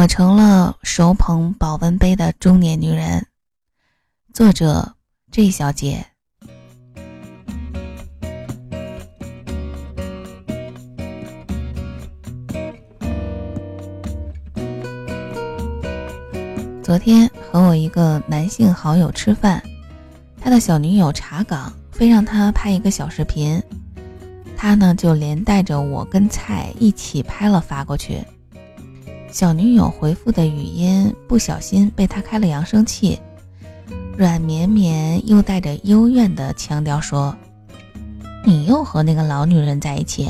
我成了手捧保温杯的中年女人。作者：J 小姐。昨天和我一个男性好友吃饭，他的小女友查岗，非让他拍一个小视频，他呢就连带着我跟菜一起拍了发过去。小女友回复的语音不小心被他开了扬声器，软绵绵又带着幽怨的腔调说：“你又和那个老女人在一起？”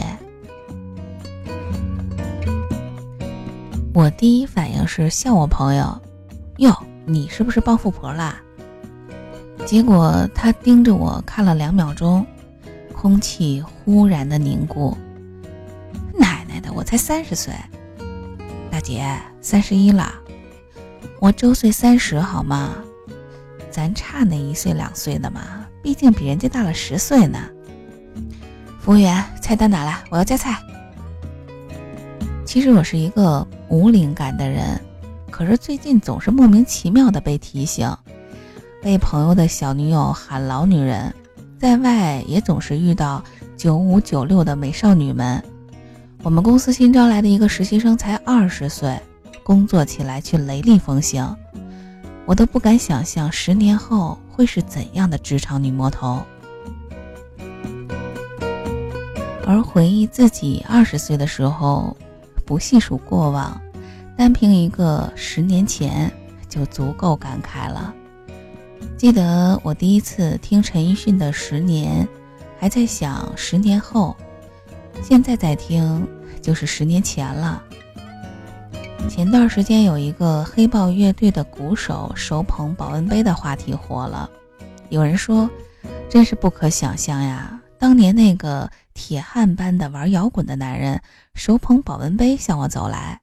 我第一反应是笑我朋友：“哟，你是不是傍富婆啦？”结果他盯着我看了两秒钟，空气忽然的凝固。奶奶的，我才三十岁。姐，三十一了，我周岁三十，好吗？咱差那一岁两岁的嘛，毕竟比人家大了十岁呢。服务员，菜单拿来，我要加菜。其实我是一个无灵感的人，可是最近总是莫名其妙的被提醒，被朋友的小女友喊老女人，在外也总是遇到九五九六的美少女们。我们公司新招来的一个实习生才二十岁，工作起来却雷厉风行，我都不敢想象十年后会是怎样的职场女魔头。而回忆自己二十岁的时候，不细数过往，单凭一个十年前就足够感慨了。记得我第一次听陈奕迅的《十年》，还在想十年后。现在在听，就是十年前了。前段时间有一个黑豹乐队的鼓手手捧保温杯的话题火了，有人说，真是不可想象呀！当年那个铁汉般的玩摇滚的男人，手捧保温杯向我走来。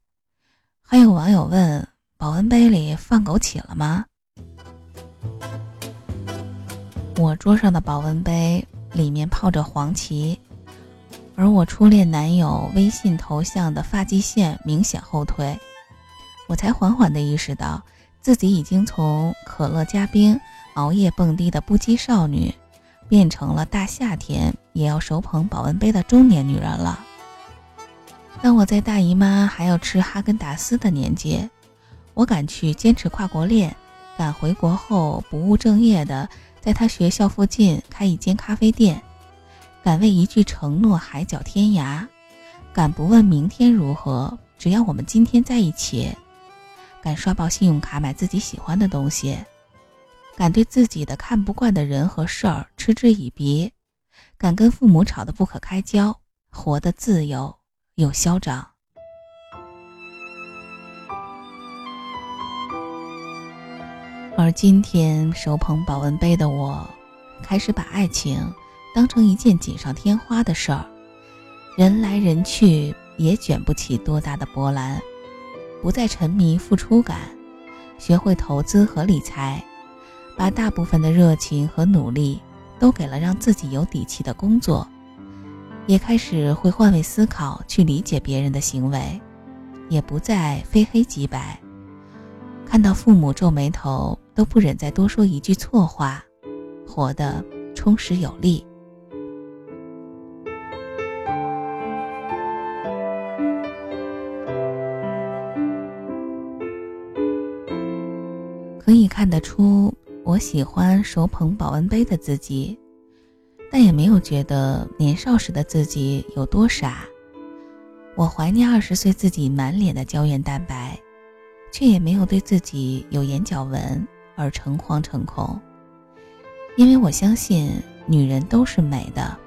还有网友问，保温杯里放枸杞了吗？我桌上的保温杯里面泡着黄芪。而我初恋男友微信头像的发际线明显后退，我才缓缓地意识到，自己已经从可乐加冰、熬夜蹦迪的不羁少女，变成了大夏天也要手捧保温杯的中年女人了。当我在大姨妈还要吃哈根达斯的年纪，我敢去坚持跨国恋，敢回国后不务正业的在他学校附近开一间咖啡店。敢为一句承诺海角天涯，敢不问明天如何，只要我们今天在一起。敢刷爆信用卡买自己喜欢的东西，敢对自己的看不惯的人和事儿嗤之以鼻，敢跟父母吵得不可开交，活得自由又嚣张。而今天手捧保温杯的我，开始把爱情。当成一件锦上添花的事儿，人来人去也卷不起多大的波澜，不再沉迷付出感，学会投资和理财，把大部分的热情和努力都给了让自己有底气的工作，也开始会换位思考去理解别人的行为，也不再非黑即白，看到父母皱眉头都不忍再多说一句错话，活得充实有力。可以看得出，我喜欢手捧保温杯的自己，但也没有觉得年少时的自己有多傻。我怀念二十岁自己满脸的胶原蛋白，却也没有对自己有眼角纹而诚惶诚恐。因为我相信，女人都是美的，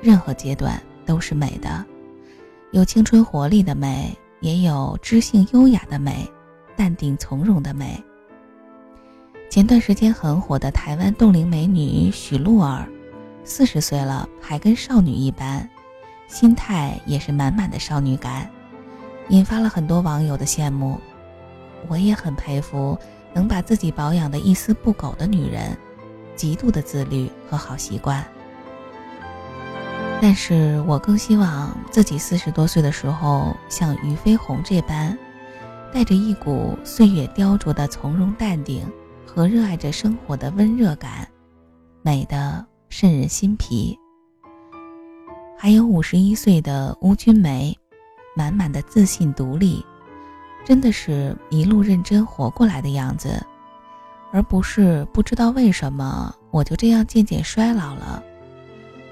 任何阶段都是美的，有青春活力的美，也有知性优雅的美，淡定从容的美。前段时间很火的台湾冻龄美女许露儿，四十岁了还跟少女一般，心态也是满满的少女感，引发了很多网友的羡慕。我也很佩服能把自己保养的一丝不苟的女人，极度的自律和好习惯。但是我更希望自己四十多岁的时候像俞飞鸿这般。带着一股岁月雕琢的从容淡定和热爱着生活的温热感，美的渗人心脾。还有五十一岁的邬君梅，满满的自信独立，真的是一路认真活过来的样子，而不是不知道为什么我就这样渐渐衰老了。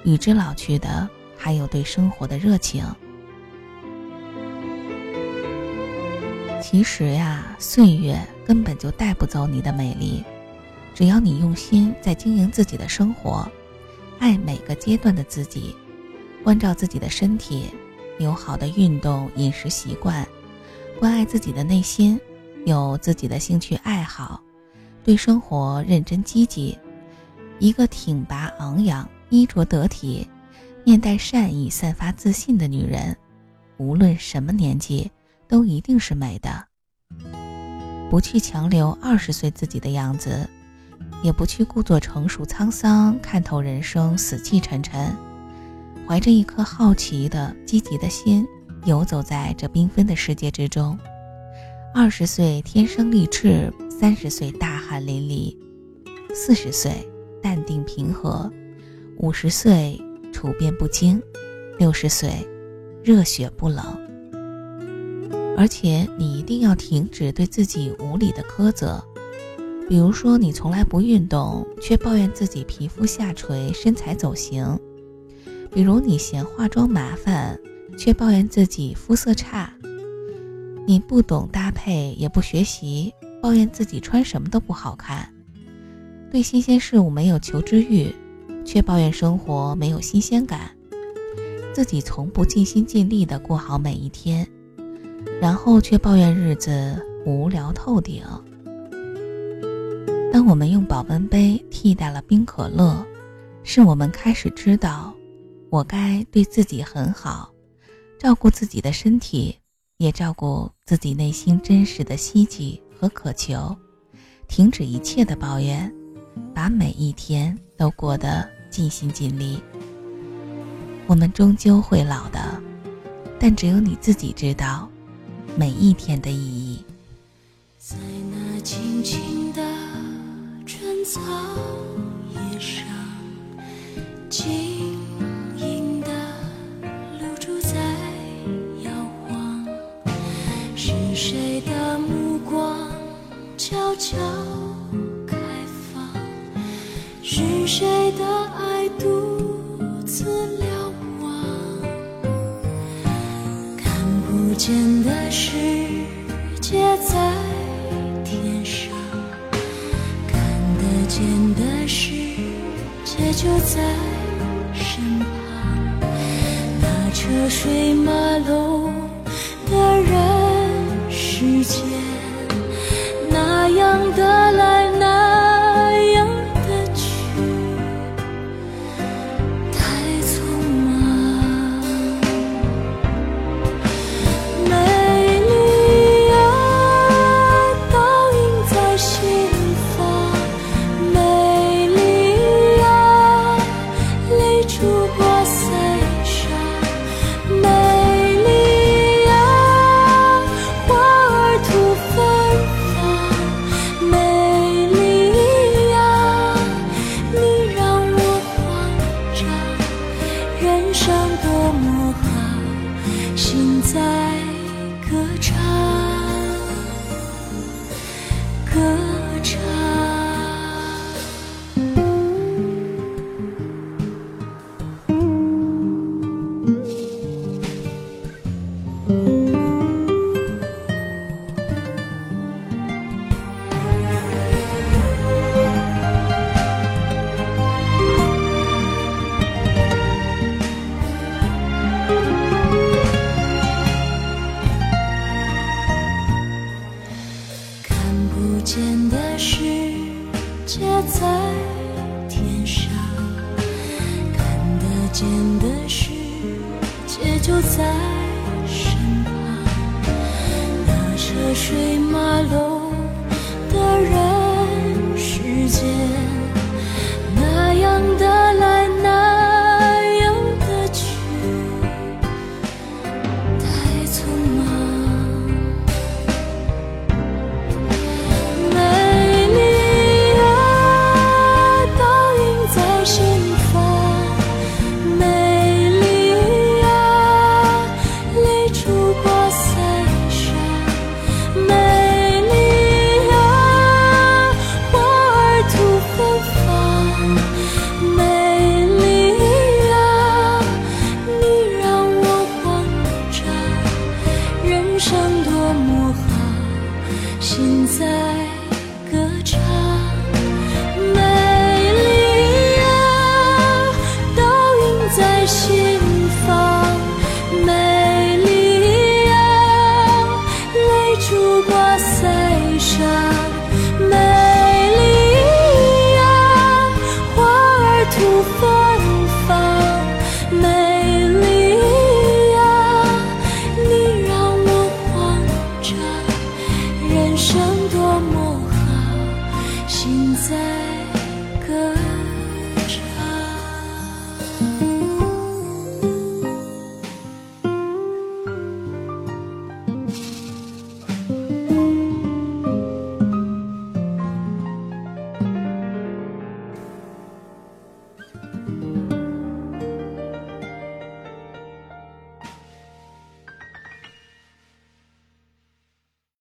与之老去的，还有对生活的热情。其实呀，岁月根本就带不走你的美丽，只要你用心在经营自己的生活，爱每个阶段的自己，关照自己的身体，有好的运动饮食习惯，关爱自己的内心，有自己的兴趣爱好，对生活认真积极，一个挺拔昂扬、衣着得体、面带善意、散发自信的女人，无论什么年纪。都一定是美的。不去强留二十岁自己的样子，也不去故作成熟沧桑，看透人生死气沉沉，怀着一颗好奇的积极的心，游走在这缤纷的世界之中。二十岁天生丽质，三十岁大汗淋漓，四十岁淡定平和，五十岁处变不惊，六十岁热血不冷。而且你一定要停止对自己无理的苛责，比如说你从来不运动，却抱怨自己皮肤下垂、身材走形；比如你嫌化妆麻烦，却抱怨自己肤色差；你不懂搭配，也不学习，抱怨自己穿什么都不好看；对新鲜事物没有求知欲，却抱怨生活没有新鲜感；自己从不尽心尽力地过好每一天。然后却抱怨日子无聊透顶。当我们用保温杯替代了冰可乐，是我们开始知道，我该对自己很好，照顾自己的身体，也照顾自己内心真实的希冀和渴求，停止一切的抱怨，把每一天都过得尽心尽力。我们终究会老的，但只有你自己知道。每一天的意义。在那青青的春草见的世界在天上看得见的世界就在身旁。那车水马龙的人世间那样的如果水马楼的人世间。